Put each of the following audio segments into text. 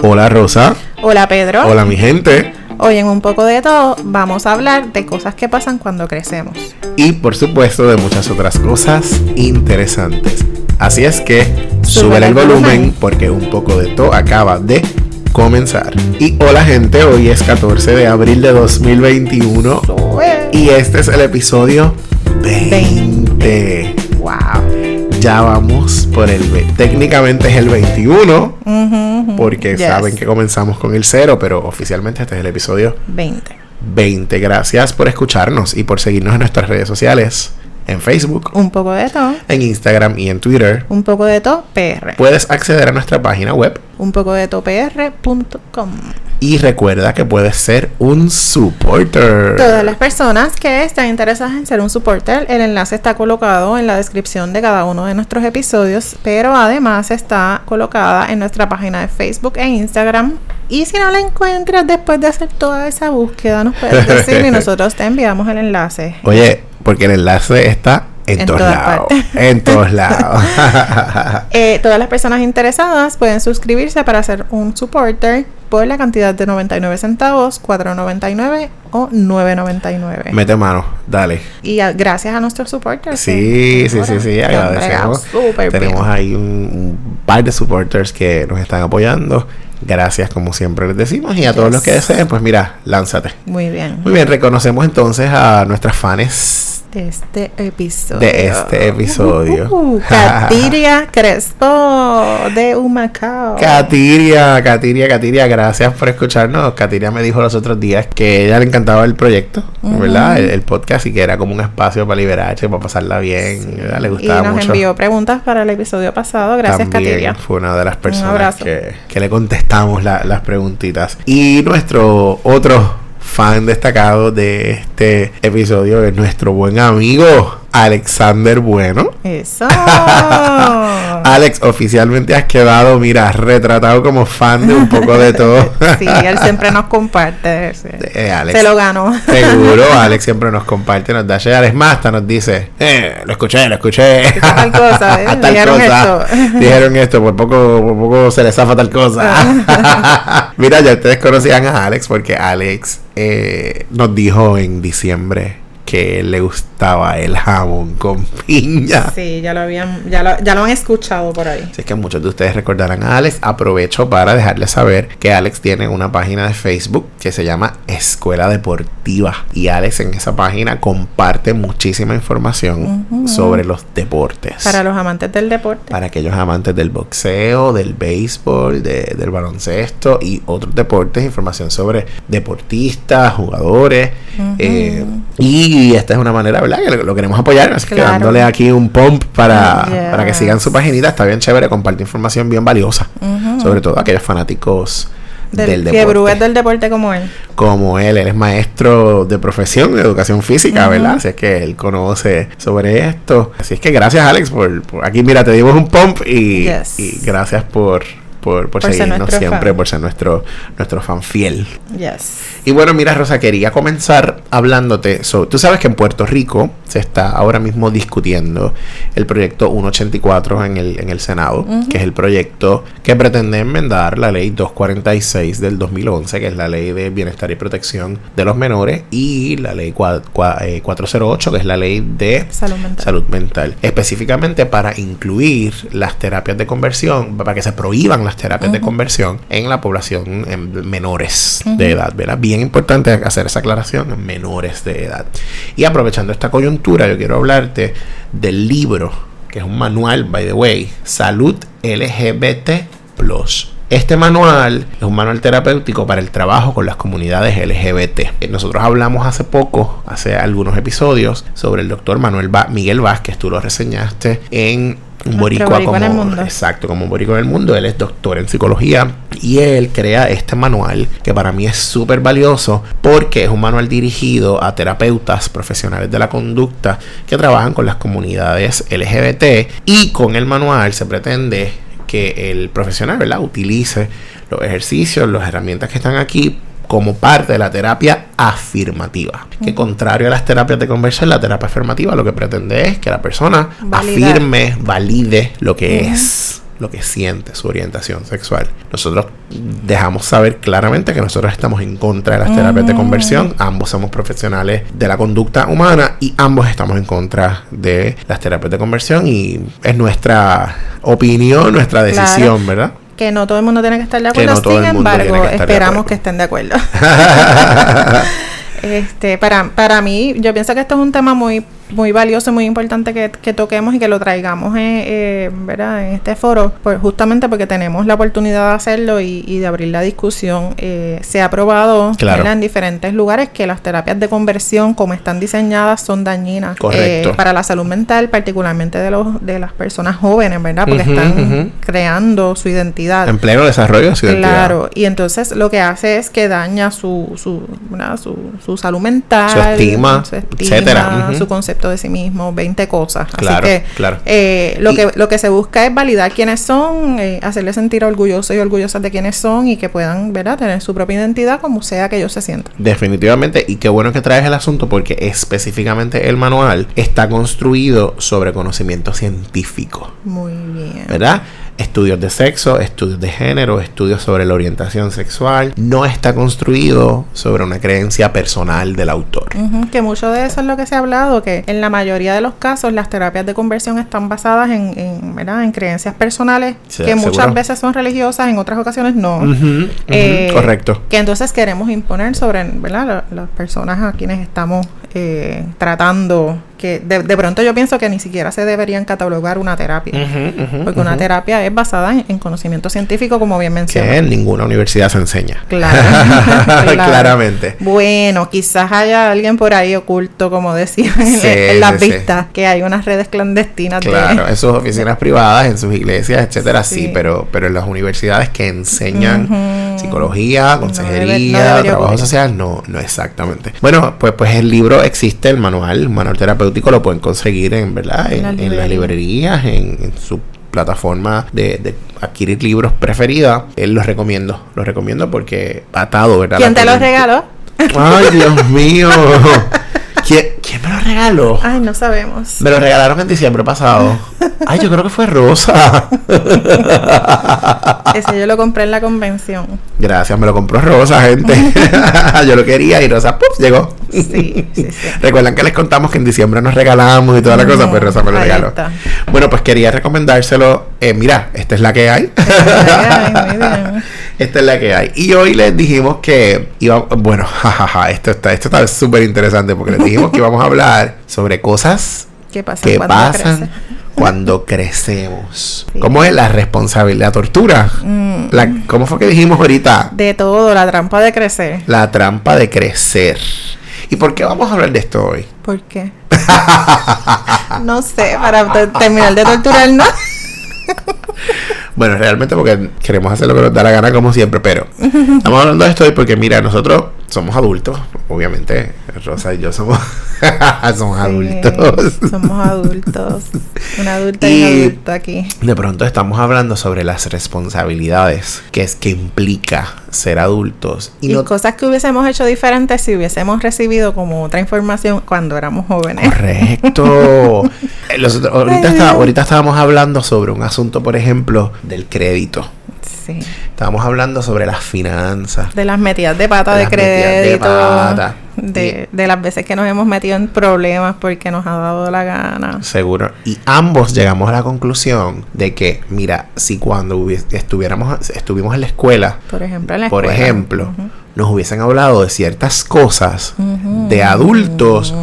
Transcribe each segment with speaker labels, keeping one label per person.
Speaker 1: Hola Rosa.
Speaker 2: Hola Pedro.
Speaker 1: Hola mi gente.
Speaker 2: Hoy en un poco de todo vamos a hablar de cosas que pasan cuando crecemos.
Speaker 1: Y por supuesto de muchas otras cosas interesantes. Así es que sube el volumen porque un poco de todo acaba de comenzar. Y hola gente, hoy es 14 de abril de 2021 y este es el episodio 20.
Speaker 2: Wow.
Speaker 1: Ya vamos por el técnicamente es el 21 porque
Speaker 2: Yes.
Speaker 1: saben que comenzamos con el 0, pero oficialmente este es el episodio
Speaker 2: 20.
Speaker 1: 20. Gracias por escucharnos y por seguirnos en nuestras redes sociales, en Facebook,
Speaker 2: Un poco de todo.
Speaker 1: en Instagram y en Twitter.
Speaker 2: Un poco de todo PR.
Speaker 1: Puedes acceder a nuestra página web
Speaker 2: Un poco de todo PR.com.
Speaker 1: y recuerda que puedes ser un supporter.
Speaker 2: Todas las personas que están interesadas en ser un supporter, el enlace está colocado en la descripción de cada uno de nuestros episodios, pero además está colocada en nuestra página de Facebook e Instagram. Y si no la encuentras después de hacer toda esa búsqueda, nos puedes decir y nosotros te enviamos el enlace.
Speaker 1: Oye, porque el enlace está en,
Speaker 2: En
Speaker 1: todos lados. En todos lados.
Speaker 2: Eh, todas las personas interesadas pueden suscribirse para ser un supporter por la cantidad de 99 centavos, 4.99 o 9.99.
Speaker 1: Mete mano, dale.
Speaker 2: Y a- gracias a nuestros supporters.
Speaker 1: Sí, sí, sí, sí, agradecemos. Tenemos
Speaker 2: bien.
Speaker 1: ahí un, un par de supporters que nos están apoyando. Gracias, como siempre les decimos. Y a todos los que deseen, pues mira, lánzate.
Speaker 2: Muy bien.
Speaker 1: Muy bien, reconocemos entonces a nuestras fans
Speaker 2: De este episodio.
Speaker 1: de este episodio.
Speaker 2: Uh, Katiria Crespo de Humacao.
Speaker 1: Katiria, Katiria, Katiria, gracias por escucharnos. Katiria me dijo los otros días que a ella le encantaba el proyecto, ¿verdad? El, el podcast y que era como un espacio para liberarse, para pasarla bien. ¿verdad? Le
Speaker 2: y
Speaker 1: gustaba
Speaker 2: nos
Speaker 1: mucho.
Speaker 2: envió preguntas para el episodio pasado. Gracias,
Speaker 1: También
Speaker 2: Katiria.
Speaker 1: Fue una de las personas que, que le contestamos la- las preguntitas. Y nuestro otro fan destacado de este episodio es nuestro buen amigo Alexander Bueno.
Speaker 2: Eso.
Speaker 1: Alex, oficialmente has quedado, mira, retratado como fan de un poco de todo.
Speaker 2: sí, él siempre nos comparte. sí.
Speaker 1: Eh, Alex.
Speaker 2: Se lo ganó.
Speaker 1: Seguro, Alex siempre nos comparte, nos da share. Es más, hasta nos dice, eh, lo escuché, lo escuché.
Speaker 2: Tal cosa, ¿eh?
Speaker 1: Tal
Speaker 2: Dijeron
Speaker 1: cosa.
Speaker 2: esto.
Speaker 1: Dijeron esto, por poco, por poco se les zafa tal cosa. Mira, ya ustedes conocían a Alex porque Alex eh, nos dijo en diciembre que le gustaba el jamón con piña.
Speaker 2: Sí, ya lo habían, ya lo, ya lo han escuchado por ahí.
Speaker 1: Así que muchos de ustedes recordarán a Alex. Aprovecho para dejarles saber que Alex tiene una página de Facebook que se llama Escuela Deportiva. Y Alex en esa página comparte muchísima información sobre los deportes.
Speaker 2: Para los amantes del deporte.
Speaker 1: Para aquellos amantes del boxeo, del béisbol, de- del baloncesto y otros deportes, información sobre deportistas, jugadores. eh, y esta es una manera, ¿verdad? Que lo, lo queremos apoyar. Así que dándole aquí un pump para,
Speaker 2: Yes.
Speaker 1: para que sigan su paginita. Está bien chévere, comparte información bien valiosa. Sobre todo aquellos fanáticos del, deporte
Speaker 2: es del deporte como él.
Speaker 1: como él, él es maestro de profesión de educación física, ¿verdad? Así es que él conoce sobre esto. Así es que gracias Alex por, por- aquí mira, te dimos un pump y,
Speaker 2: Yes.
Speaker 1: y gracias por, por, por seguirnos siempre,
Speaker 2: fan.
Speaker 1: por ser nuestro, nuestro fan fiel.
Speaker 2: Yes.
Speaker 1: Y bueno, mira, Rosa, quería comenzar hablándote sobre. Tú sabes que en Puerto Rico se está ahora mismo discutiendo el proyecto 184 en el, en el Senado, que es el proyecto que pretende enmendar la ley 246 del 2011, que es la ley de bienestar y protección de los menores, y la ley cua- cua- eh, 408, que es la ley de
Speaker 2: Salud mental.
Speaker 1: salud mental. Específicamente para incluir las terapias de conversión, para que se prohíban las terapias de conversión en la población en menores de edad, ¿verdad? Bien importante hacer esa aclaración, en menores de edad. Y aprovechando esta coyuntura, yo quiero hablarte del libro, que es un manual, by the way, Salud LGBT Plus. Este manual es un manual terapéutico para el trabajo con las comunidades LGBT. Nosotros hablamos hace poco, hace algunos episodios, sobre el doctor Manuel Miguel Vázquez. Tú lo reseñaste en un boricua
Speaker 2: boricua en el
Speaker 1: como
Speaker 2: mundo.
Speaker 1: exacto como un boricua en el mundo él es doctor en psicología y él crea este manual que para mí es súper valioso porque es un manual dirigido a terapeutas profesionales de la conducta que trabajan con las comunidades LGBT y con el manual se pretende que el profesional ¿verdad? utilice los ejercicios, las herramientas que están aquí como parte de la terapia afirmativa. Que contrario a las terapias de conversión, la terapia afirmativa lo que pretende es que la persona
Speaker 2: Validar.
Speaker 1: afirme, valide lo que es. lo que siente, su orientación sexual. Nosotros dejamos saber claramente que nosotros estamos en contra de las terapias de conversión. Ambos somos profesionales de la conducta humana y ambos estamos en contra de las terapias de conversión y es nuestra opinión, nuestra decisión, ¿verdad?
Speaker 2: Que no todo el mundo tiene que estar de acuerdo,
Speaker 1: no
Speaker 2: sin embargo,
Speaker 1: que
Speaker 2: esperamos que estén de acuerdo. Este, para, para mí, yo pienso que esto es un tema muy, muy valioso, muy importante que, que toquemos y que lo traigamos en, eh, ¿verdad? en este foro, pues justamente porque tenemos la oportunidad de hacerlo y, y de abrir la discusión. Eh, se ha probado en diferentes lugares que las terapias de conversión, como están diseñadas, son dañinas eh, para la salud mental, particularmente de, los, de las personas jóvenes, ¿verdad? Porque están creando su identidad.
Speaker 1: En pleno desarrollo de su identidad.
Speaker 2: Claro, y entonces lo que hace es que daña su, su, su, su salud mental,
Speaker 1: Su estima,
Speaker 2: su, estima,
Speaker 1: etcétera.
Speaker 2: Su concepto de sí mismo, 20 cosas.
Speaker 1: Claro,
Speaker 2: Así que
Speaker 1: claro.
Speaker 2: eh, lo,
Speaker 1: Y-
Speaker 2: que, lo que se busca es validar quiénes son, eh, hacerles sentir orgullosos y orgullosas de quiénes son y que puedan ¿verdad? tener su propia identidad como sea que ellos se sientan.
Speaker 1: Definitivamente, y qué bueno que traes el asunto porque específicamente el manual está construido sobre conocimiento científico,
Speaker 2: Muy bien.
Speaker 1: ¿verdad? Estudios de sexo, estudios de género, estudios sobre la orientación sexual. No está construido sobre una creencia personal del autor.
Speaker 2: Que mucho de eso es lo que se ha hablado, que en la mayoría de los casos las terapias de conversión están basadas en, en, ¿verdad? en creencias personales
Speaker 1: Sí,
Speaker 2: que muchas
Speaker 1: seguro.
Speaker 2: veces son religiosas, en otras ocasiones no. Eh,
Speaker 1: correcto.
Speaker 2: Que entonces queremos imponer sobre ¿verdad? la- las personas a quienes estamos eh, tratando, que de, de pronto yo pienso que ni siquiera se deberían catalogar una terapia, porque una terapia es basada en, en conocimiento científico, como bien
Speaker 1: que
Speaker 2: mencioné.
Speaker 1: en ninguna universidad se enseña.
Speaker 2: Claro, claro.
Speaker 1: Claramente.
Speaker 2: Bueno, quizás haya alguien por ahí oculto, como decía en,
Speaker 1: Sí,
Speaker 2: en las
Speaker 1: sí, sí.
Speaker 2: vistas, que hay unas redes clandestinas
Speaker 1: Claro,
Speaker 2: de...
Speaker 1: en sus oficinas privadas, en sus iglesias, etcétera, sí, pero, pero en las universidades que enseñan psicología, consejería,
Speaker 2: no
Speaker 1: trabajo social, no, no exactamente. Bueno, pues, pues el libro existe, el manual, el manual terapéutico lo pueden conseguir en, ¿verdad? En,
Speaker 2: En las
Speaker 1: en las
Speaker 2: librerías.
Speaker 1: en, en su plataforma de, de adquirir libros preferida. Él los recomiendo, los recomiendo porque atado, ¿verdad?
Speaker 2: ¿Quién te lo
Speaker 1: coyuntura-
Speaker 2: regaló?
Speaker 1: Ay, Dios mío. ¿Quién, quién me lo regaló?
Speaker 2: Ay, no sabemos.
Speaker 1: Me lo regalaron en diciembre pasado. Ay, yo creo que fue Rosa.
Speaker 2: Ese yo lo compré en la convención.
Speaker 1: Gracias, me lo compró Rosa, gente. yo lo quería y Rosa, ¡puf! llegó.
Speaker 2: Sí, sí, sí.
Speaker 1: Recuerdan que les contamos que en diciembre nos regalamos y toda la cosa, pues Rosa me lo regaló.
Speaker 2: está.
Speaker 1: Bueno, pues quería recomendárselo. Eh, mira, esta es la que hay.
Speaker 2: Ay, muy bien.
Speaker 1: Esta es la que hay. Y hoy les dijimos que iba, bueno, jajaja, esto está, esto está súper interesante porque les dijimos que íbamos a hablar sobre cosas
Speaker 2: ¿Qué pasa
Speaker 1: que
Speaker 2: cuando
Speaker 1: pasan
Speaker 2: crece?
Speaker 1: cuando crecemos.
Speaker 2: Sí.
Speaker 1: ¿Cómo es la responsabilidad, la tortura?
Speaker 2: Mm.
Speaker 1: La- ¿Cómo fue que dijimos ahorita?
Speaker 2: De todo, la trampa de crecer.
Speaker 1: La trampa de crecer. ¿Y por qué vamos a hablar de esto hoy?
Speaker 2: ¿Por qué? no sé, para te- terminar de torturarnos.
Speaker 1: Bueno, realmente porque queremos hacer lo que nos da la gana como siempre, pero estamos hablando de esto hoy porque mira, nosotros somos adultos, obviamente, Rosa y yo somos, somos adultos.
Speaker 2: Somos adultos. Una adulta y,
Speaker 1: Y-
Speaker 2: un adulto aquí.
Speaker 1: De pronto estamos hablando sobre las responsabilidades que es que implica ser adultos y
Speaker 2: Y,
Speaker 1: no
Speaker 2: cosas que hubiésemos hecho diferentes si hubiésemos recibido como otra información cuando éramos jóvenes.
Speaker 1: Correcto. Eh, los- ahorita, está- ahorita estábamos hablando sobre un asunto, por ejemplo, del crédito.
Speaker 2: Sí.
Speaker 1: Estábamos hablando sobre las finanzas.
Speaker 2: De las metidas de pata
Speaker 1: De
Speaker 2: de, crédito.
Speaker 1: pata.
Speaker 2: De, de las veces que nos hemos metido en problemas porque nos ha dado la gana.
Speaker 1: Seguro. Y ambos llegamos a la conclusión de que, mira, si cuando estuviéramos, estuvimos en la escuela,
Speaker 2: Por ejemplo, en la
Speaker 1: por nos hubiesen hablado de ciertas cosas de adultos,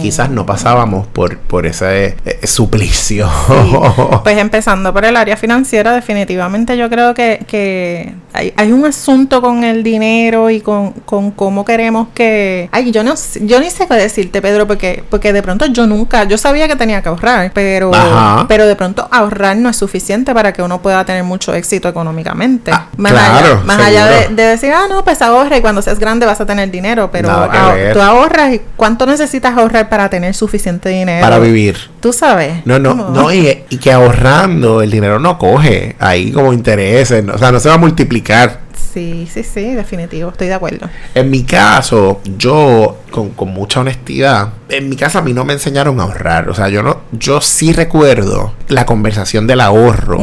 Speaker 1: quizás no pasábamos por, por ese eh, suplicio.
Speaker 2: Sí. Pues empezando por el área financiera, definitivamente yo creo que, que hay, hay un asunto con el dinero y con, con cómo queremos que... Ay, yo no yo ni sé qué decirte, Pedro, porque, porque de pronto yo nunca, yo sabía que tenía que ahorrar, pero,
Speaker 1: Ajá.
Speaker 2: pero de pronto ahorrar no es suficiente para que uno pueda tener mucho éxito económicamente.
Speaker 1: Ah,
Speaker 2: más
Speaker 1: claro,
Speaker 2: allá, más allá de, decir, ah, no, pues ahorra y cuando seas grande vas a tener dinero, pero ah, tú ahorras y cuánto necesitas ahorrar para tener suficiente dinero.
Speaker 1: Para vivir.
Speaker 2: Tú sabes.
Speaker 1: No, no,
Speaker 2: ¿Cómo?
Speaker 1: no, y, y que ahorrando el dinero no coge ahí como intereses, no- o sea, no se va a multiplicar.
Speaker 2: Sí, sí, sí, definitivo, estoy de acuerdo.
Speaker 1: En mi caso, yo, con, con mucha honestidad, en mi casa a mí no me enseñaron a ahorrar. O sea, yo no, yo sí recuerdo la conversación del ahorro,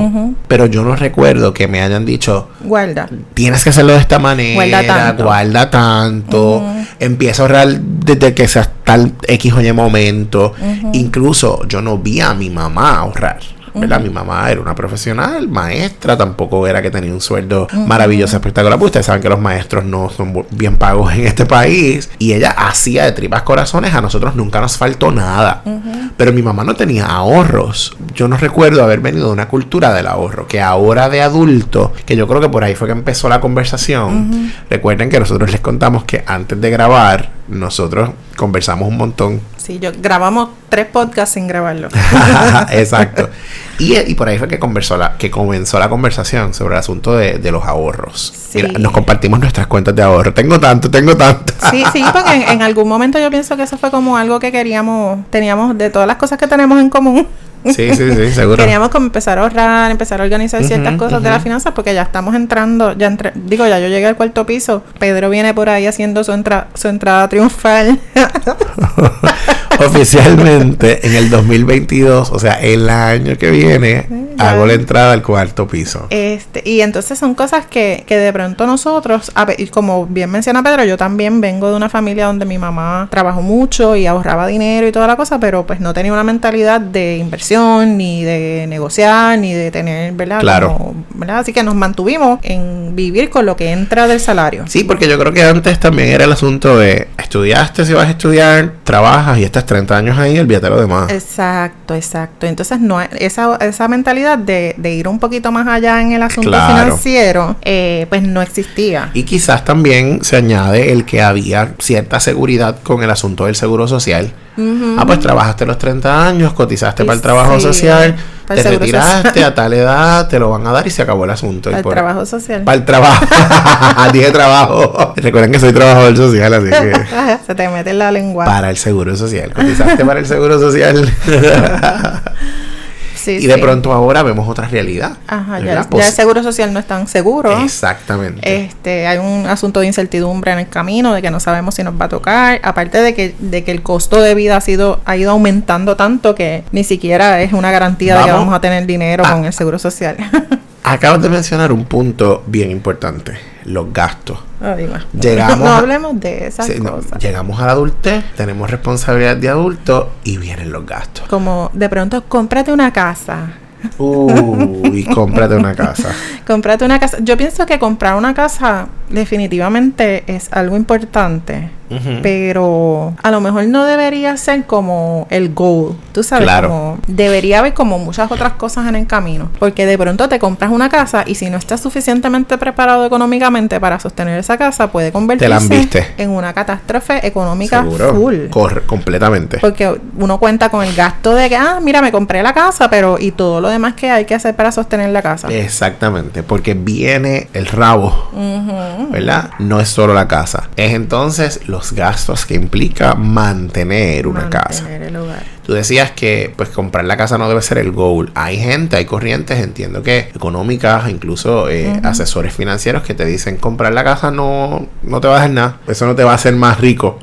Speaker 1: pero yo no recuerdo que me hayan dicho,
Speaker 2: Guarda.
Speaker 1: tienes que hacerlo de esta manera,
Speaker 2: Guarda tanto.
Speaker 1: guarda tanto, empieza a ahorrar desde que seas tal X o Y momento. Incluso yo no vi a mi mamá ahorrar. ¿Verdad? Mi mamá era una profesional, maestra, tampoco era que tenía un sueldo maravilloso, espectacular. Pues ustedes saben que los maestros no son bien pagos en este país. Y ella hacía de tripas corazones, a nosotros nunca nos faltó nada. Pero mi mamá no tenía ahorros. Yo no recuerdo haber venido de una cultura del ahorro, que ahora de adulto, que yo creo que por ahí fue que empezó la conversación. Recuerden que nosotros les contamos que antes de grabar, nosotros conversamos un montón
Speaker 2: Sí, yo grabamos tres podcasts sin grabarlo.
Speaker 1: Exacto. Y, y por ahí fue que, conversó la, que comenzó la conversación sobre el asunto de, de los ahorros.
Speaker 2: Sí.
Speaker 1: Mira, nos compartimos nuestras cuentas de ahorro. Tengo tanto, tengo tanto.
Speaker 2: Sí, sí, porque en, en algún momento yo pienso que eso fue como algo que queríamos, teníamos de todas las cosas que tenemos en común.
Speaker 1: Sí, sí, sí, seguro.
Speaker 2: Queríamos como empezar a ahorrar, empezar a organizar ciertas
Speaker 1: Ujú,
Speaker 2: cosas de
Speaker 1: ujú.
Speaker 2: las finanzas porque ya estamos entrando, ya entre, digo, ya yo llegué al cuarto piso, Pedro viene por ahí haciendo su, entra, su entrada triunfal.
Speaker 1: Oficialmente en el 2022, o sea, el año que viene,
Speaker 2: Ya.
Speaker 1: hago la entrada al cuarto piso.
Speaker 2: Este, y entonces son cosas que, que de pronto nosotros, a y como bien menciona Pedro, yo también vengo de una familia donde mi mamá trabajó mucho y ahorraba dinero y toda la cosa, pero pues no tenía una mentalidad de inversión, ni de negociar, ni de tener, ¿verdad?
Speaker 1: Claro.
Speaker 2: Como, ¿verdad? Así que nos mantuvimos en vivir con lo que entra del salario.
Speaker 1: Sí, porque yo creo que antes también era el asunto de estudiaste si vas a estudiar, trabajas y estás 30 años ahí, olvídate lo demás.
Speaker 2: Exacto, exacto. Entonces, no esa, esa mentalidad de, de ir un poquito más allá en el asunto
Speaker 1: Claro.
Speaker 2: financiero, eh, pues no existía.
Speaker 1: Y quizás también se añade el que había cierta seguridad con el asunto del seguro social. Ah, pues trabajaste los 30 años, cotizaste para el trabajo
Speaker 2: sí,
Speaker 1: social,
Speaker 2: para el
Speaker 1: te retiraste
Speaker 2: social.
Speaker 1: a tal edad, te lo van a dar y se acabó el asunto.
Speaker 2: Al
Speaker 1: por-
Speaker 2: trabajo social.
Speaker 1: Para el trabajo. Dije trabajo. Recuerden que soy trabajador social, así que.
Speaker 2: Se te mete en la lengua.
Speaker 1: Para el seguro social. Cotizaste para el seguro social.
Speaker 2: Sí,
Speaker 1: y de
Speaker 2: sí.
Speaker 1: pronto ahora vemos otra realidad.
Speaker 2: Ajá, ya, ya el seguro social no es tan seguro.
Speaker 1: Exactamente.
Speaker 2: Este, hay un asunto de incertidumbre en el camino, de que no sabemos si nos va a tocar, aparte de que, de que el costo de vida ha sido, ha ido aumentando tanto que ni siquiera es una garantía de que
Speaker 1: Vamos
Speaker 2: vamos a tener dinero
Speaker 1: a-
Speaker 2: con el seguro social.
Speaker 1: Acabas de mencionar un punto bien importante: los gastos.
Speaker 2: Ay.
Speaker 1: Llegamos
Speaker 2: no
Speaker 1: a-
Speaker 2: hablemos de esas
Speaker 1: Sí, no,
Speaker 2: cosas.
Speaker 1: llegamos a la adultez, tenemos responsabilidad de adulto y vienen los gastos.
Speaker 2: Como de pronto, cómprate una casa.
Speaker 1: Uy, cómprate una casa.
Speaker 2: Cómprate una casa. Yo pienso que comprar una casa definitivamente es algo importante. Pero a lo mejor no debería ser como el goal, tú sabes,
Speaker 1: Claro.
Speaker 2: como debería haber como muchas otras cosas en el camino, porque de pronto te compras una casa y si no estás suficientemente preparado económicamente para sostener esa casa, puede convertirse en una catástrofe económica
Speaker 1: Seguro.
Speaker 2: full.
Speaker 1: Corre- completamente.
Speaker 2: Porque uno cuenta con el gasto de que, ah, mira, me compré la casa, pero y todo lo demás que hay que hacer para sostener la casa.
Speaker 1: Exactamente, porque viene el rabo. ¿Verdad? No es solo la casa, es entonces los gastos que implica mantener una casa.
Speaker 2: Mantener el hogar.
Speaker 1: Tú decías que pues comprar la casa no debe ser el goal. Hay gente, hay corrientes, entiendo que económicas, incluso eh, asesores financieros que te dicen comprar la casa no, no te va a hacer nada, eso no te va a hacer más rico.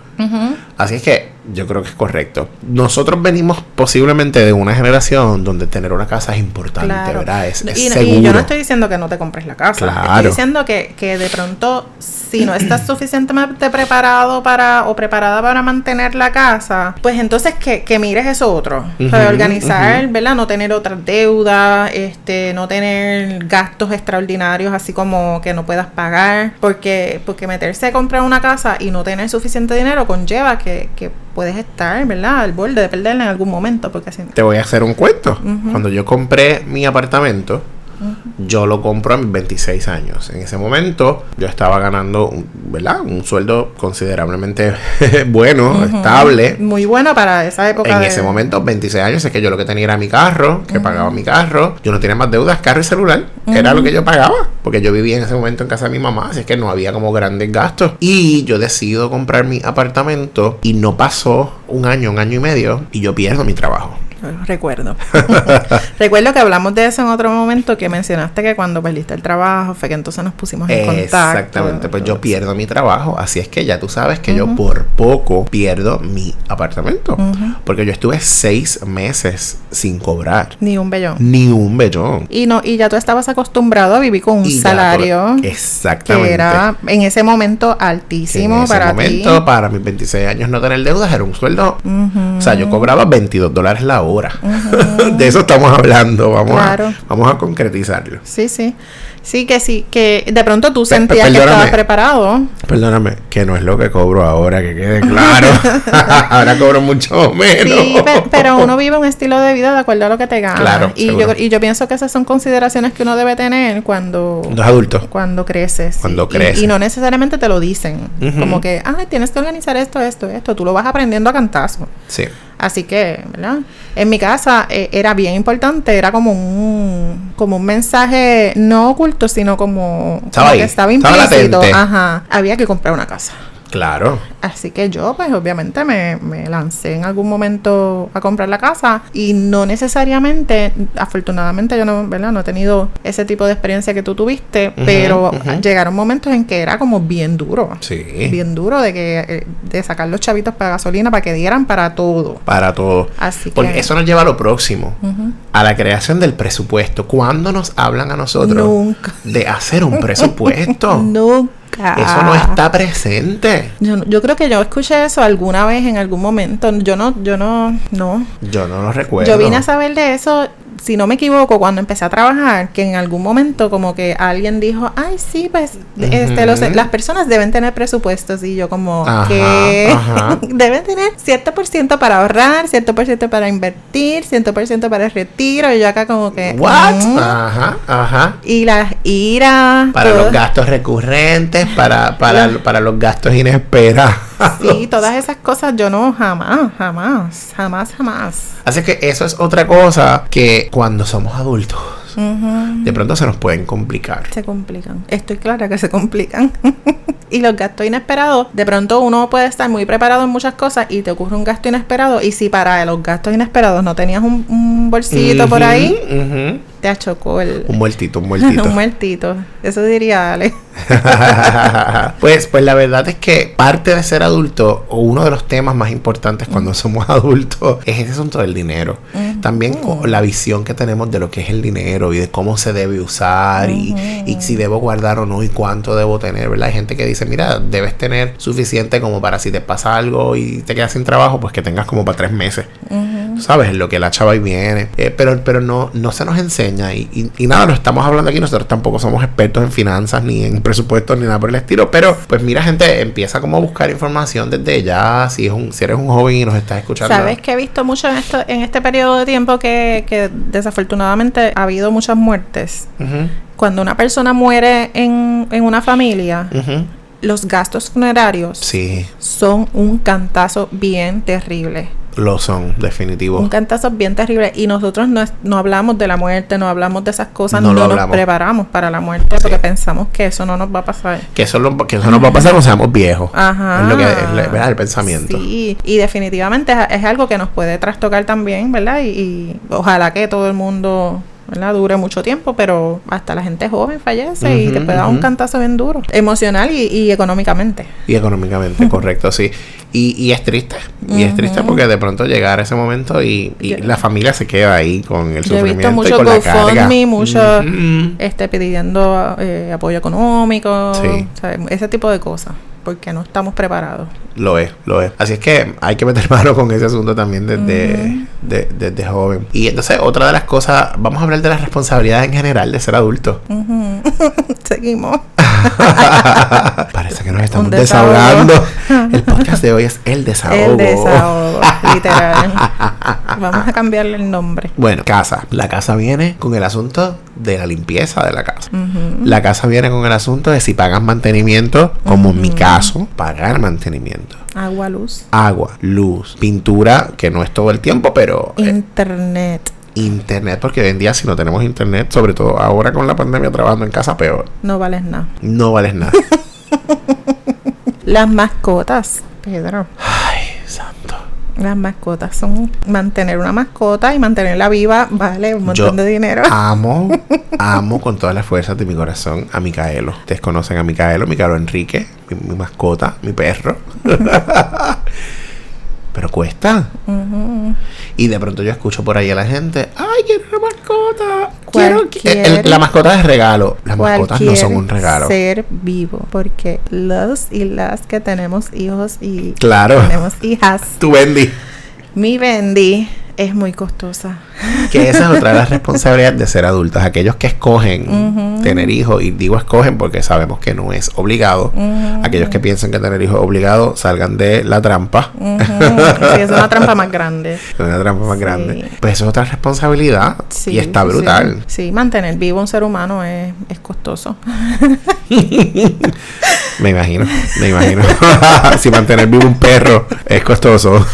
Speaker 1: Así es que yo creo que es correcto. Nosotros venimos posiblemente de una generación donde tener una casa es importante,
Speaker 2: Claro.
Speaker 1: ¿verdad? Es, es
Speaker 2: y, y
Speaker 1: seguro.
Speaker 2: yo no estoy diciendo que no te compres la casa.
Speaker 1: Claro.
Speaker 2: Estoy diciendo que, que de pronto, si no estás suficientemente preparado para o preparada para mantener la casa, pues entonces que, que mires eso otro.
Speaker 1: Ujú,
Speaker 2: organizar. ¿verdad? No tener otras deudas, este, no tener gastos extraordinarios así como que no puedas pagar. Porque, porque meterse a comprar una casa y no tener suficiente dinero conlleva que, que puedes estar, ¿verdad? Al borde de perderla en algún momento. Porque si,
Speaker 1: Te voy a hacer un cuento. Cuando yo compré mi apartamento, yo lo compro a mis 26 años. En ese momento yo estaba ganando, un- ¿verdad? Un sueldo considerablemente bueno, estable.
Speaker 2: Muy buena para esa época.
Speaker 1: En
Speaker 2: de-
Speaker 1: ese momento, 26 años, es que yo lo que tenía era mi carro, que pagaba mi carro. Yo no tenía más deudas, carro y celular. Era lo que yo pagaba. Porque yo vivía en ese momento en casa de mi mamá, así que no había como grandes gastos. Y yo decido comprar mi apartamento y no pasó un año, un año y medio, y yo pierdo mi trabajo.
Speaker 2: Recuerdo. Recuerdo que hablamos de eso en otro momento que mencionaste que cuando perdiste el trabajo fue que entonces nos pusimos en contacto.
Speaker 1: Exactamente, pues yo pierdo mi trabajo, así es que ya tú sabes que yo por poco pierdo mi apartamento, porque yo estuve seis meses sin cobrar.
Speaker 2: Ni un bellón.
Speaker 1: Ni un bellón.
Speaker 2: Y no, y ya tú estabas acostumbrado a vivir con un
Speaker 1: Y
Speaker 2: salario
Speaker 1: exactamente.
Speaker 2: que era en ese momento altísimo
Speaker 1: en ese
Speaker 2: para
Speaker 1: momento,
Speaker 2: ti.
Speaker 1: para mis 26 años no tener deudas, era un sueldo. O sea, yo cobraba 22 dólares la hora. de eso estamos hablando. Vamos,
Speaker 2: Claro.
Speaker 1: a, vamos a concretizarlo.
Speaker 2: Sí, sí. Sí, que sí, que de pronto tú
Speaker 1: Pe-
Speaker 2: sentías que estabas preparado.
Speaker 1: Perdóname, que no es lo que cobro ahora, que quede claro. ahora cobro mucho menos.
Speaker 2: Sí, pe- pero uno vive un estilo de vida de acuerdo a lo que te gana.
Speaker 1: Claro,
Speaker 2: y yo, y yo pienso que esas son consideraciones que uno debe tener cuando,
Speaker 1: Cuando es adulto.
Speaker 2: cuando creces.
Speaker 1: Cuando creces.
Speaker 2: Y, no necesariamente te lo dicen. Como que, ah, tienes que organizar esto, esto, esto. Tú lo vas aprendiendo a cantazo.
Speaker 1: Sí.
Speaker 2: Así que, ¿verdad? En mi casa eh, era bien importante, era como un como un mensaje no oculto, sino como,
Speaker 1: Estaba
Speaker 2: como que estaba implícito. Ajá. Había que comprar una casa.
Speaker 1: Claro.
Speaker 2: Así que yo, pues obviamente me, me lancé en algún momento a comprar la casa y no necesariamente, afortunadamente yo no, ¿verdad? no he tenido ese tipo de experiencia que tú tuviste, pero llegaron momentos en que era como bien duro.
Speaker 1: Sí.
Speaker 2: Bien duro de que eh, de sacar los chavitos para gasolina para que dieran para todo.
Speaker 1: Para todo.
Speaker 2: Así
Speaker 1: Porque
Speaker 2: que
Speaker 1: eso nos lleva a lo próximo. A la creación del presupuesto. ¿Cuándo nos hablan a nosotros
Speaker 2: Nunca.
Speaker 1: de hacer un presupuesto?
Speaker 2: Nunca.
Speaker 1: Eso no está presente.
Speaker 2: Yo, yo creo que yo escuché eso alguna vez en algún momento. Yo no, yo no, no.
Speaker 1: Yo no lo recuerdo.
Speaker 2: Yo vine a saber de eso, si no me equivoco, cuando empecé a trabajar, que en algún momento como que alguien dijo, ay, sí, pues este, los- las personas deben tener presupuestos. Y yo como
Speaker 1: Ajá,
Speaker 2: que
Speaker 1: ajá.
Speaker 2: deben tener cierto por ciento para ahorrar, cierto por ciento para invertir, cierto por ciento para el retiro. Y yo acá como que...
Speaker 1: What?
Speaker 2: mm.
Speaker 1: Ajá, ajá.
Speaker 2: Y las iras...
Speaker 1: Para
Speaker 2: todo-
Speaker 1: los gastos recurrentes, para, para,
Speaker 2: Los-
Speaker 1: para los gastos inesperados.
Speaker 2: Sí, todas esas cosas yo no, jamás, jamás, jamás, jamás.
Speaker 1: Así que eso es otra cosa que cuando somos adultos, de pronto se nos pueden complicar.
Speaker 2: Se complican. Estoy clara que se complican. y los gastos inesperados, de pronto uno puede estar muy preparado en muchas cosas y te ocurre un gasto inesperado. Y si para los gastos inesperados no tenías un, un bolsillito por ahí,
Speaker 1: ujú.
Speaker 2: Te achocó el.
Speaker 1: Un muertito, un muertito.
Speaker 2: un muertito. Eso diría Ale.
Speaker 1: pues, pues la verdad es que parte de ser adulto, o uno de los temas más importantes cuando somos adultos, es ese asunto del dinero. También co- la visión que tenemos de lo que es el dinero y de cómo se debe usar y, y si debo guardar o no y cuánto debo tener, ¿verdad? Hay gente que dice, mira, debes tener suficiente como para si te pasa algo y te quedas sin trabajo, pues que tengas como para tres meses. Tú sabes, lo que la chava y viene. Eh, pero pero no, no se nos enseña. Y, y, y nada, lo estamos hablando aquí. Nosotros tampoco somos expertos en finanzas, ni en presupuestos, ni nada por el estilo. Pero pues mira, gente, empieza como a buscar información desde ya. Si, es un, si eres un joven y nos estás escuchando.
Speaker 2: Sabes que he visto mucho en, esto, en este periodo de tiempo que, que desafortunadamente ha habido muchas muertes. Cuando una persona muere en, en una familia, los gastos funerarios
Speaker 1: Sí,
Speaker 2: son un cantazo bien terrible.
Speaker 1: Lo son, definitivo.
Speaker 2: Un cantazo bien terrible. Y nosotros no, es- no hablamos de la muerte, no hablamos de esas cosas,
Speaker 1: No
Speaker 2: nos preparamos para la muerte porque pensamos que eso no nos va a pasar.
Speaker 1: Que eso, lo- que eso nos va a pasar cuando seamos viejos.
Speaker 2: Ajá.
Speaker 1: Es lo que es, el pensamiento.
Speaker 2: Sí, y definitivamente es, es algo que nos puede trastocar también, ¿verdad? Y, y ojalá que todo el mundo, ¿verdad? Dure mucho tiempo, pero hasta la gente joven fallece y te puede dar un cantazo bien duro, emocional y, y económicamente.
Speaker 1: Y económicamente, correcto, sí. Y, y es triste. Y es triste porque de pronto llegar ese momento y, y
Speaker 2: Yo-
Speaker 1: la familia se queda ahí con el
Speaker 2: Yo he
Speaker 1: sufrimiento
Speaker 2: visto
Speaker 1: y
Speaker 2: mucho
Speaker 1: con.
Speaker 2: GoFundMe, mucho este, pidiendo eh, apoyo económico, ese tipo de cosas, porque no estamos preparados.
Speaker 1: Lo es, lo es. Así es que hay que meter mano con ese asunto también desde, de- desde joven. Y entonces, otra de las cosas, vamos a hablar de las responsabilidades en general de ser adulto.
Speaker 2: Seguimos.
Speaker 1: Parece que nos estamos desahogando. El podcast de hoy es El Desahogo.
Speaker 2: El desahogo, literal. Vamos a cambiarle el nombre.
Speaker 1: Bueno, casa. La casa viene con el asunto de la limpieza de la casa. La casa viene con el asunto de si pagas mantenimiento, como en mi caso, pagar mantenimiento.
Speaker 2: Agua, luz.
Speaker 1: Agua, luz, pintura, que no es todo el tiempo, pero eh,
Speaker 2: Internet.
Speaker 1: internet, porque hoy en día si no tenemos internet, sobre todo ahora con la pandemia trabajando en casa, peor.
Speaker 2: No vales nada.
Speaker 1: No vales nada.
Speaker 2: Las mascotas, Pedro.
Speaker 1: Ay.
Speaker 2: Las mascotas son mantener una mascota y mantenerla viva vale un montón
Speaker 1: Yo
Speaker 2: de dinero.
Speaker 1: Amo, amo con todas las fuerzas de mi corazón a Micaelo. Ustedes conocen a Micaelo, Micaelo Enrique, mi, mi mascota, mi perro. Pero cuesta. Y de pronto yo escucho por ahí a la gente, ¡ay, quiero una mascota! Quiero el- el- la mascota es regalo. Las mascotas no son un regalo.
Speaker 2: ser vivo, porque los y las que tenemos hijos y
Speaker 1: Claro.
Speaker 2: tenemos hijas,
Speaker 1: Tú, Bendy.
Speaker 2: mi Bendy es muy costosa.
Speaker 1: Que esa es otra de las responsabilidades de ser adultos. Aquellos que escogen tener hijos, y digo escogen porque sabemos que no es obligado. Aquellos que piensan que tener hijos es obligado, salgan de la trampa.
Speaker 2: Sí, es una trampa más grande.
Speaker 1: Una trampa más
Speaker 2: Sí.
Speaker 1: grande. Pues eso es otra responsabilidad.
Speaker 2: Sí,
Speaker 1: y está brutal.
Speaker 2: Sí, mantener vivo un ser humano es, es costoso.
Speaker 1: Me imagino, me imagino. si mantener vivo un perro es costoso.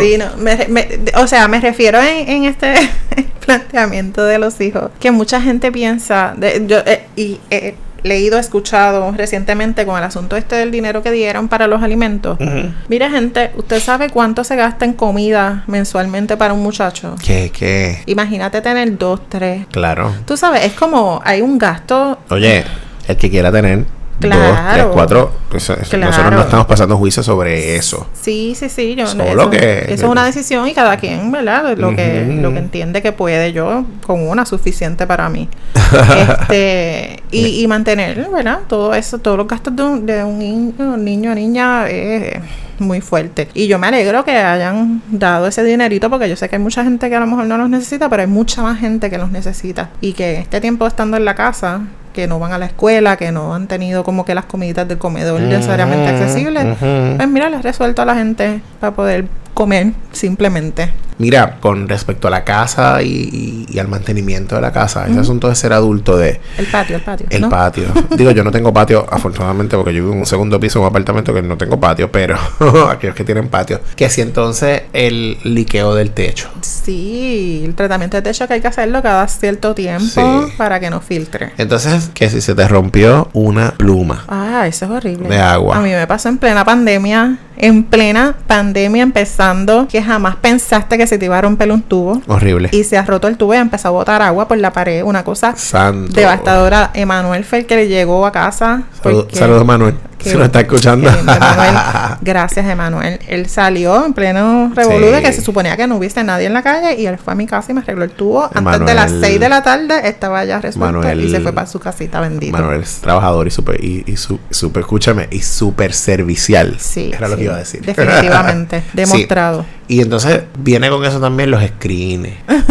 Speaker 2: Sí, no, me- me- o sea, me refiero en, en este planteamiento de los hijos, que mucha gente piensa, de, yo eh, y he leído, escuchado recientemente con el asunto este del dinero que dieron para los alimentos.
Speaker 1: Ujú.
Speaker 2: Mira gente, ¿usted sabe cuánto se gasta en comida mensualmente para un muchacho?
Speaker 1: ¿Qué, qué?
Speaker 2: Imagínate tener dos, tres.
Speaker 1: Claro.
Speaker 2: Tú sabes, es como hay un gasto
Speaker 1: Oye, el que quiera tener dos,
Speaker 2: Claro.
Speaker 1: tres, cuatro, pues, eso-
Speaker 2: Claro.
Speaker 1: nosotros no estamos pasando juicio sobre eso.
Speaker 2: Sí, sí, sí. Yo,
Speaker 1: Solo
Speaker 2: eso,
Speaker 1: que-
Speaker 2: eso es una decisión y cada quien, ¿verdad? Lo, que, lo que entiende que puede. Yo con una suficiente para mí. este y, y mantener, ¿verdad? Todo eso, todos los gastos de un, de un niño, niño o niña es muy fuerte. Y yo me alegro que hayan dado ese dinerito porque yo sé que hay mucha gente que a lo mejor no los necesita, pero hay mucha más gente que los necesita. Y que este tiempo estando en la casa, que no van a la escuela, que no han tenido como que las comiditas del comedor necesariamente accesibles, pues mira, les resuelto a la gente para poder comer simplemente.
Speaker 1: Mira, con respecto a la casa y, y- y al mantenimiento de la casa, ese asunto de ser adulto de
Speaker 2: El patio, el patio.
Speaker 1: el
Speaker 2: ¿no?
Speaker 1: patio. Digo, yo no tengo patio, afortunadamente, porque yo vivo en un segundo piso, en un apartamento que no tengo patio, pero aquellos que tienen patio. Que si entonces el liqueo del techo.
Speaker 2: Sí, el tratamiento de techo que hay que hacerlo cada cierto tiempo
Speaker 1: Sí.
Speaker 2: para que no filtre.
Speaker 1: Entonces, que si se te rompió una pluma.
Speaker 2: Ah, eso es horrible.
Speaker 1: De agua.
Speaker 2: A mí me pasó en plena pandemia, en plena pandemia empezando, que jamás pensaste que se te iba a romper un tubo.
Speaker 1: Horrible.
Speaker 2: Y se ha roto el tubo y empezó a botar agua por la pared. Una cosa
Speaker 1: Santo.
Speaker 2: devastadora. Emanuel fue el que le llegó a casa.
Speaker 1: Saludos, saludos, Manuel. Si nos está escuchando.
Speaker 2: qué lindo, Emanuel. Gracias, Emanuel. Él salió en pleno
Speaker 1: Sí.
Speaker 2: que se suponía que no hubiese nadie en la calle y él fue a mi casa y me arregló el tubo. Antes de las 6 de la tarde estaba ya resuelto
Speaker 1: Manuel-
Speaker 2: y se fue para su casita bendito.
Speaker 1: Manuel es trabajador y súper, y, y su- súper, escúchame, y súper servicial.
Speaker 2: Sí,
Speaker 1: Era lo
Speaker 2: sí,
Speaker 1: que iba a decir.
Speaker 2: Definitivamente,
Speaker 1: Sí.
Speaker 2: demostrado.
Speaker 1: Y entonces viene con eso también los screens.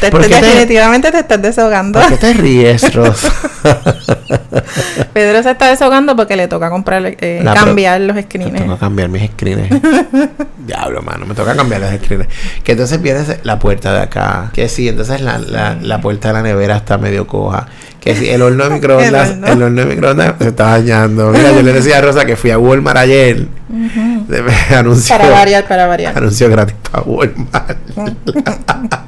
Speaker 2: Te-
Speaker 1: ¿Por
Speaker 2: te- definitivamente te estás desahogando.
Speaker 1: ¿Por qué te ríes, Ros?
Speaker 2: Pedro se está desahogando porque le toca comprar, eh, cambiar los
Speaker 1: Me
Speaker 2: screens.
Speaker 1: toca cambiar mis screens. Diablo, mano, me toca cambiar los screens. Que entonces viene la puerta de acá. Que sí, entonces la, la, la puerta de la nevera está medio coja. Que el horno de microondas,
Speaker 2: El
Speaker 1: el
Speaker 2: horno.
Speaker 1: de microondas se está dañando. Mira, yo le decía a Rosa que fui a Walmart ayer. Anunció,
Speaker 2: Para variar, para variar.
Speaker 1: anunció gratis para Walmart.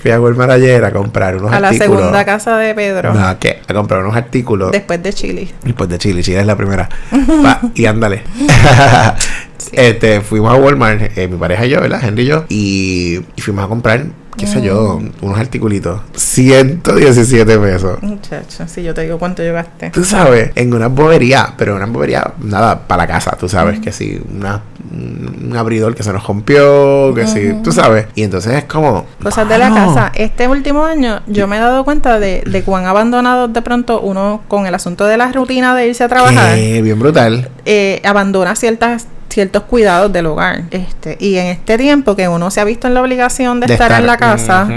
Speaker 1: fui a Walmart ayer a comprar unos
Speaker 2: A la
Speaker 1: artículos.
Speaker 2: segunda casa de Pedro.
Speaker 1: No, ¿qué? A comprar unos artículos.
Speaker 2: Después de Chile.
Speaker 1: Después de Chile, Chile es la primera. Pa- y ándale. Este, fuimos a Walmart, eh, mi pareja y yo, ¿verdad? Henry y yo. Y, y fuimos a comprar, qué sé yo, unos articulitos. 117 pesos.
Speaker 2: Muchacho, si yo te digo cuánto gasté.
Speaker 1: Tú sabes, en una bobería, pero una bobería, nada, para la casa, tú sabes, que si una, un abridor que se nos rompió, que si, tú sabes. Y entonces es como...
Speaker 2: Cosas de la
Speaker 1: mano,
Speaker 2: casa. Este último año yo me he dado cuenta de, de cuán abandonados de pronto uno con el asunto de la rutina de irse a trabajar,
Speaker 1: que bien brutal.
Speaker 2: eh, abandona ciertas ciertos cuidados del hogar. Este, y en este tiempo que uno se ha visto en la obligación de, estar, en la casa,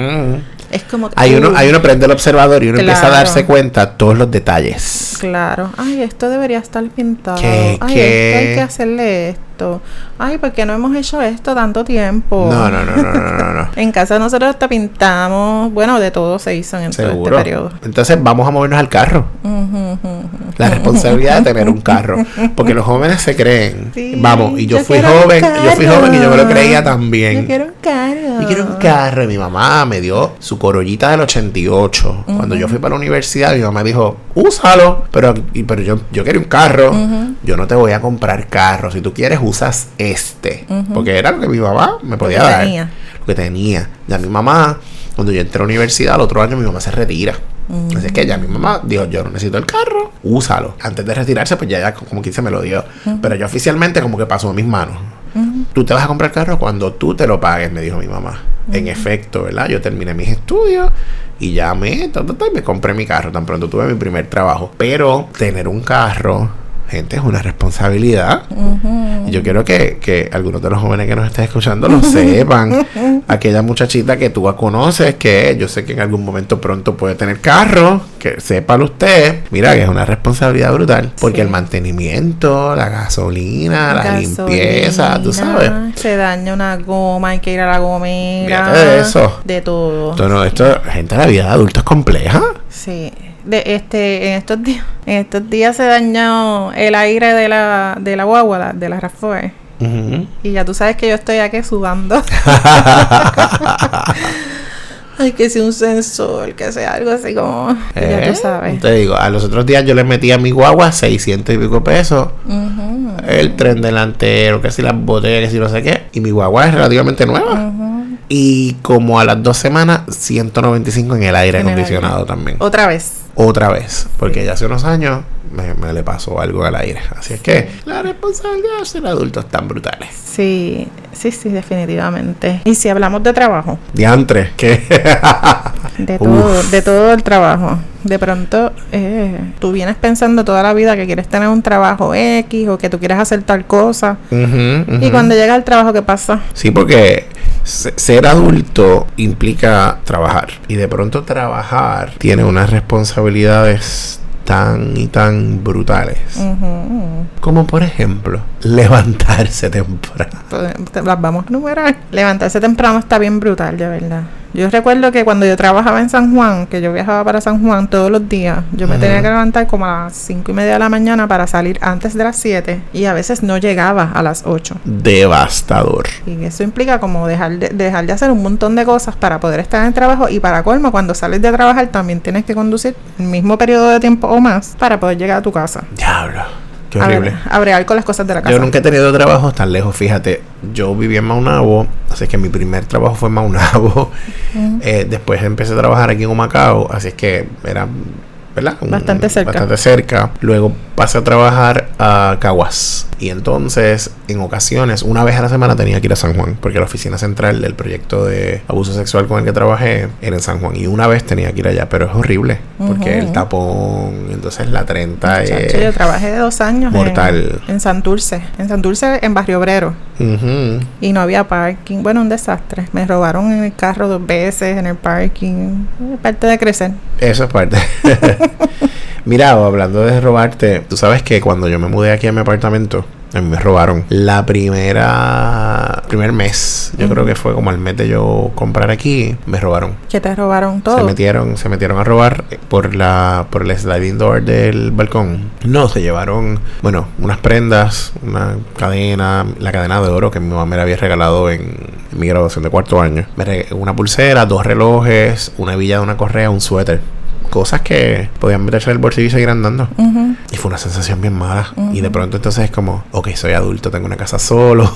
Speaker 2: es como que,
Speaker 1: Hay uno, hay uno prende el observador y uno empieza a darse cuenta todos los detalles.
Speaker 2: Claro. Ay, esto debería estar pintado.
Speaker 1: ¿Qué?
Speaker 2: Ay,
Speaker 1: ¿Qué?
Speaker 2: esto hay que hacerle esto. Ay, ¿por qué no hemos hecho esto tanto tiempo?
Speaker 1: No, no, no, no, no, no.
Speaker 2: En casa nosotros hasta pintamos, bueno, de todo se hizo en todo este periodo.
Speaker 1: Entonces vamos a movernos al carro. La responsabilidad de tener un carro. Porque los jóvenes se creen.
Speaker 2: Sí,
Speaker 1: Vamos, y yo,
Speaker 2: yo
Speaker 1: fui joven, yo fui joven y yo me lo creía también.
Speaker 2: Yo quiero un carro.
Speaker 1: Yo quiero un carro. Y mi mamá me dio su corollita del 88. Cuando yo fui para la universidad, mi mamá dijo, úsalo. Pero, pero yo, yo quería un carro. Yo no te voy a comprar carro. Si tú quieres, usas este. Porque era lo que mi mamá me podía dar.
Speaker 2: tenía.
Speaker 1: Lo que tenía. Ya mi mamá, cuando yo entré a la universidad, el otro año mi mamá se retira. Así es que ya mi mamá dijo, yo no necesito el carro, úsalo. Antes de retirarse, pues ya, ya como quien se me lo dio. Pero yo oficialmente como que pasó a mis manos. Tú te vas a comprar carro cuando tú te lo pagues, me dijo mi mamá. En efecto, ¿verdad? Yo terminé mis estudios y ya me, ta, ta, ta, y me compré mi carro. Tan pronto tuve mi primer trabajo. Pero tener un carro, gente, es una responsabilidad. Y yo quiero que, que algunos de los jóvenes que nos estén escuchando lo sepan. Aquella muchachita que tú conoces, que yo sé que en algún momento pronto puede tener carro, que sépalo usted. Mira que es una responsabilidad brutal. Porque
Speaker 2: Sí.
Speaker 1: el mantenimiento, la gasolina, la limpieza, tú sabes.
Speaker 2: Se daña una goma, hay que ir a la gomera.
Speaker 1: De eso.
Speaker 2: De todo.
Speaker 1: Esto, no, esto, gente, la vida de adulto es compleja.
Speaker 2: Sí. De este, en estos días, en estos días se dañó el aire de la, de la guagua, de la RAV4.
Speaker 1: Ujú.
Speaker 2: Y ya tú sabes que yo estoy aquí sudando. Ay, que sea un sensor, que sea algo así como. Ya
Speaker 1: Eh,
Speaker 2: tú sabes.
Speaker 1: Te digo, a los otros días yo le metí a mi guagua 600 y pico pesos.
Speaker 2: Ujú,
Speaker 1: El tren delantero, que si las botellas, que si no sé qué. Y mi guagua es relativamente nueva. Y como a las dos semanas, 195 en el aire
Speaker 2: En el
Speaker 1: acondicionado
Speaker 2: aire.
Speaker 1: también.
Speaker 2: Otra vez.
Speaker 1: Otra vez. Porque ya hace unos años me, me le pasó algo al aire. Así es que la responsabilidad de ser adultos tan brutales.
Speaker 2: Sí, sí, sí, definitivamente. Y si hablamos de trabajo,
Speaker 1: Diantre, que.
Speaker 2: de
Speaker 1: Uf.
Speaker 2: todo, de todo el trabajo. De pronto, eh, tú vienes pensando toda la vida que quieres tener un trabajo X o que tú quieres hacer tal cosa. Y cuando llega el trabajo, ¿qué pasa?
Speaker 1: Sí, porque ser adulto implica trabajar. Y de pronto trabajar tiene unas responsabilidades tan y tan brutales. Como por ejemplo, levantarse temprano.
Speaker 2: Pues, las vamos a numerar. Levantarse temprano está bien brutal, de verdad. Yo recuerdo que cuando yo trabajaba en San Juan, que yo viajaba para San Juan todos los días, yo me tenía que levantar como a las cinco y media de la mañana para salir antes de las 7 y a veces no llegaba a las 8.
Speaker 1: Devastador.
Speaker 2: Y eso implica como dejar de, dejar de hacer un montón de cosas para poder estar en el trabajo y para colmo, cuando sales de trabajar también tienes que conducir el mismo periodo de tiempo o más para poder llegar a tu casa.
Speaker 1: Diablo. Qué horrible.
Speaker 2: a bregar con las cosas de la casa.
Speaker 1: Yo nunca he tenido trabajos tan lejos, fíjate. Yo viví en Maunabo, así que mi primer trabajo fue en Maunabo. Eh, después empecé a trabajar aquí en Humacao, así es que era, ¿verdad? Un-
Speaker 2: Bastante cerca.
Speaker 1: Bastante cerca. Luego pasé a trabajar a Caguas. Y entonces, en ocasiones, una vez a la semana tenía que ir a San Juan, porque la oficina central del proyecto de abuso sexual con el que trabajé era en San Juan. Y una vez tenía que ir allá, pero es horrible, porque el tapón, entonces la 30
Speaker 2: Chacho,
Speaker 1: es...
Speaker 2: yo trabajé dos años en-
Speaker 1: mortal.
Speaker 2: En, Santurce. En Santurce, en Barrio Obrero. Y no había parking. Bueno, un desastre. Me robaron en el carro dos veces, en el parking. Es parte de crecer.
Speaker 1: Eso es parte. Mira, hablando de robarte, tú sabes que cuando yo me mudé aquí a mi apartamento, a mí me robaron la primera primer mes. Yo creo que fue como el mes de yo comprar aquí, me robaron.
Speaker 2: Que te robaron
Speaker 1: Se
Speaker 2: todo.
Speaker 1: metieron, se metieron a robar por la por el sliding door del balcón. No, se llevaron, bueno, unas prendas, una cadena, la cadena de oro que mi mamá me la había regalado en, en mi graduación de cuarto año. Me una pulsera, dos relojes, una hebilla de una correa, un suéter. Cosas que podían meterse en el bolsillo y seguir andando. Y fue una sensación bien mala. Y de pronto entonces es como, ok, soy adulto, tengo una casa solo.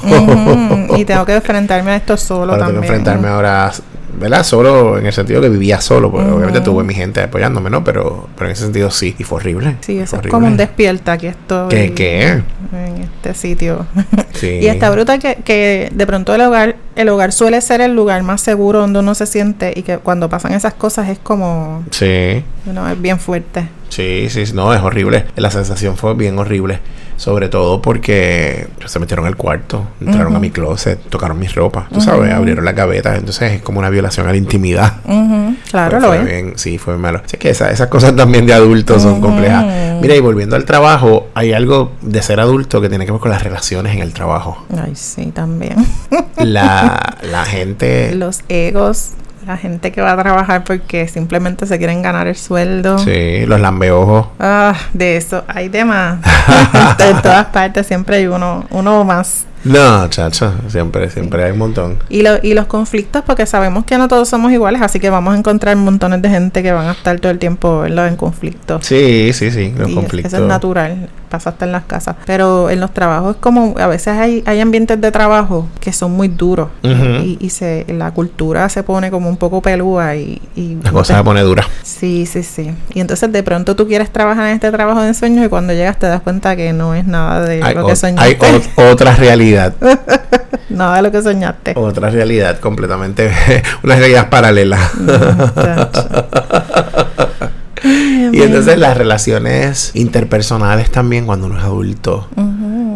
Speaker 2: Y tengo que enfrentarme a esto solo
Speaker 1: Ahora tengo
Speaker 2: también.
Speaker 1: que enfrentarme ahora, ¿verdad? Solo en el sentido que vivía solo, porque obviamente tuve mi gente apoyándome, ¿no? Pero, pero en ese sentido sí, y fue horrible.
Speaker 2: Sí, eso
Speaker 1: Fue
Speaker 2: es como un
Speaker 1: horrible.
Speaker 2: despierta. Aquí estoy.
Speaker 1: ¿Qué, qué?
Speaker 2: En este sitio.
Speaker 1: Sí.
Speaker 2: Y está brutal que, que de pronto el hogar, el hogar suele ser el lugar más seguro donde uno se siente y que cuando pasan esas cosas es como,
Speaker 1: Sí,
Speaker 2: es bien fuerte.
Speaker 1: Sí, sí, no, es horrible. La sensación fue bien horrible. Sobre todo porque se metieron al cuarto, entraron a mi closet, tocaron mis ropas, tú sabes, abrieron las gavetas, entonces es como una violación a la intimidad.
Speaker 2: Claro,
Speaker 1: Fue-
Speaker 2: lo
Speaker 1: fue bien, sí, fue malo. Así que esa- esas cosas también de adultos son complejas. Mira, y volviendo al trabajo, hay algo de ser adulto que tiene que ver con las relaciones en el trabajo.
Speaker 2: Ay, sí, también.
Speaker 1: La, la gente...
Speaker 2: Los egos, la gente que va a trabajar porque simplemente se quieren ganar el sueldo.
Speaker 1: Sí, los lambeojos.
Speaker 2: Ah, de eso hay demás. en todas partes siempre hay uno, uno más.
Speaker 1: No, chacho, siempre, siempre hay un montón.
Speaker 2: Y, lo, y los conflictos, porque sabemos que no todos somos iguales, así que vamos a encontrar montones de gente que van a estar todo el tiempo ¿verdad? en conflicto.
Speaker 1: Sí, sí, sí, los
Speaker 2: Y
Speaker 1: conflictos.
Speaker 2: Eso es natural, pasa hasta en las casas. Pero en los trabajos es como, a veces hay, hay ambientes de trabajo que son muy duros y, y se, la cultura se pone como un poco pelúa y... y
Speaker 1: La cosa se pone dura.
Speaker 2: Sí, sí, sí. Y entonces de pronto tú quieres trabajar en este trabajo de ensueños y cuando llegas te das cuenta que no es nada de
Speaker 1: Hay,
Speaker 2: lo que
Speaker 1: hay
Speaker 2: soñaste.
Speaker 1: o- otra realidad.
Speaker 2: nada de lo que soñaste.
Speaker 1: Otra realidad completamente. Una realidad paralela.
Speaker 2: Ay,
Speaker 1: Y entonces las relaciones interpersonales también cuando uno es adulto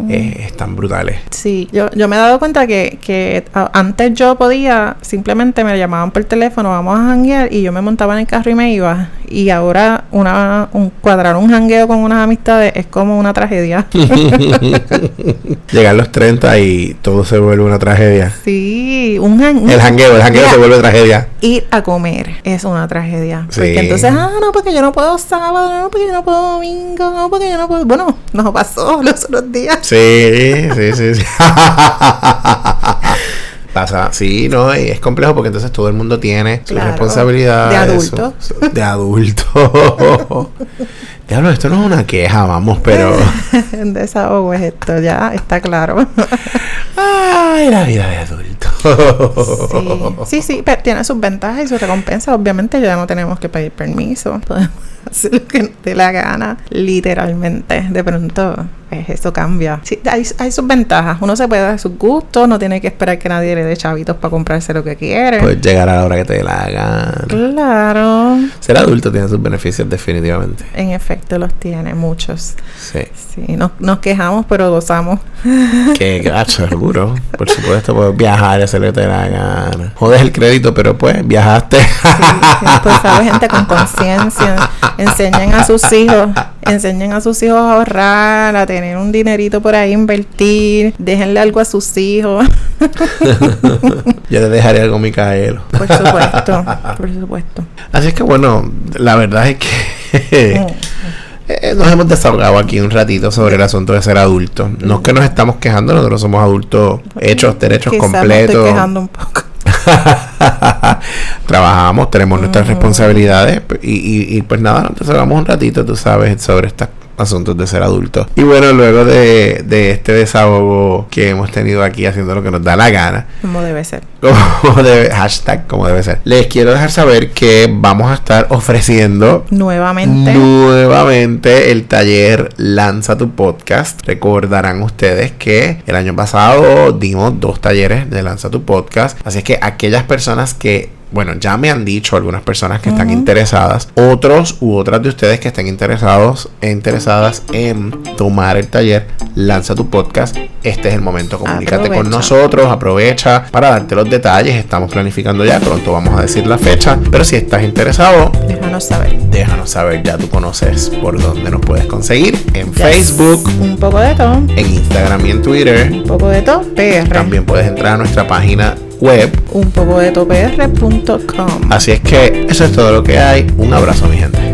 Speaker 1: eh, están brutales.
Speaker 2: Sí, yo, yo me he dado cuenta que, que antes yo podía, simplemente me llamaban por teléfono, vamos a janguear, y yo me montaba en el carro y me iba. Y ahora una, un, cuadrar un jangueo con unas amistades es como una tragedia.
Speaker 1: Llegan los 30 y todo se vuelve una tragedia.
Speaker 2: sí, un jangueo.
Speaker 1: El jangueo, el jangueo
Speaker 2: Mira,
Speaker 1: se vuelve tragedia.
Speaker 2: Ir a comer es una tragedia.
Speaker 1: Sí.
Speaker 2: Porque entonces, ah, no, porque yo no puedo sábado, no, porque yo no puedo domingo, no, porque yo no puedo. Bueno, nos pasó los otros días.
Speaker 1: Sí, sí, sí, sí. Pasa, sí, no, y es complejo porque entonces todo el mundo tiene su
Speaker 2: Claro,
Speaker 1: responsabilidad.
Speaker 2: de adulto.
Speaker 1: de adulto. Diablo, esto no es una queja, vamos, pero.
Speaker 2: Un desahogo es esto, ya está claro.
Speaker 1: Ay, la vida de adulto.
Speaker 2: Sí, sí, sí, pero tiene sus ventajas y sus recompensas. Obviamente ya no tenemos que pedir permiso. Podemos hacer lo que dé la gana, literalmente. De pronto, pues, eso cambia. Sí, hay, hay sus ventajas. Uno se puede dar sus gustos, no tiene que esperar que nadie le dé chavitos para comprarse lo que quiere.
Speaker 1: Puedes llegar a la hora que te dé la gana.
Speaker 2: claro.
Speaker 1: Ser adulto tiene sus beneficios, definitivamente.
Speaker 2: En efecto, los tiene muchos.
Speaker 1: Sí.
Speaker 2: Sí, nos, nos quejamos, pero gozamos.
Speaker 1: Que gacho, seguro. Por supuesto, puedes viajar y hacer lo que te dé la gana. Jodes el crédito, pero pues viajaste.
Speaker 2: Pues sabes, gente con conciencia, enseñen a sus hijos, enseñen a sus hijos a ahorrar, a tener un dinerito por ahí, invertir, déjenle algo a sus hijos.
Speaker 1: Yo le dejaré algo a Micaelo.
Speaker 2: Por supuesto, por supuesto.
Speaker 1: Así es que bueno, la verdad es que eh, nos hemos desahogado aquí un ratito sobre el asunto de ser adulto. No es que nos estamos quejando, nosotros somos adultos hechos, derechos
Speaker 2: me
Speaker 1: completos.
Speaker 2: estoy quejando un poco.
Speaker 1: Trabajamos, tenemos nuestras responsabilidades y, y, y pues nada, nos desahogamos un ratito, tú sabes, sobre estos asuntos de ser adulto. Y bueno, luego de, de este desahogo que hemos tenido aquí haciendo lo que nos da la gana,
Speaker 2: Como debe ser.
Speaker 1: como debe, hashtag como debe ser, les quiero dejar saber que vamos a estar ofreciendo
Speaker 2: Nuevamente.
Speaker 1: Nuevamente el taller Lanza tu podcast. Recordarán ustedes que el año pasado dimos dos talleres de Lanza tu podcast. Así es que aquellas personas que, bueno, ya me han dicho algunas personas que están interesadas, otros u otras de ustedes que estén interesados e interesadas en tomar el taller Lanza tu podcast. Este es el momento. Comunícate con nosotros, aprovecha para darte los detalles. Estamos planificando ya, pronto vamos a decir la fecha. Pero si estás interesado,
Speaker 2: Déjanos saber.
Speaker 1: Déjanos saber, ya tú conoces por dónde nos puedes conseguir. En
Speaker 2: Yes.
Speaker 1: Facebook,
Speaker 2: Un poco de todo.
Speaker 1: en Instagram y en Twitter.
Speaker 2: Un poco de todo. PR.
Speaker 1: También puedes entrar a nuestra página web.
Speaker 2: Un poco de topr.com.
Speaker 1: Así es que eso es todo lo que hay. Un abrazo, mi gente.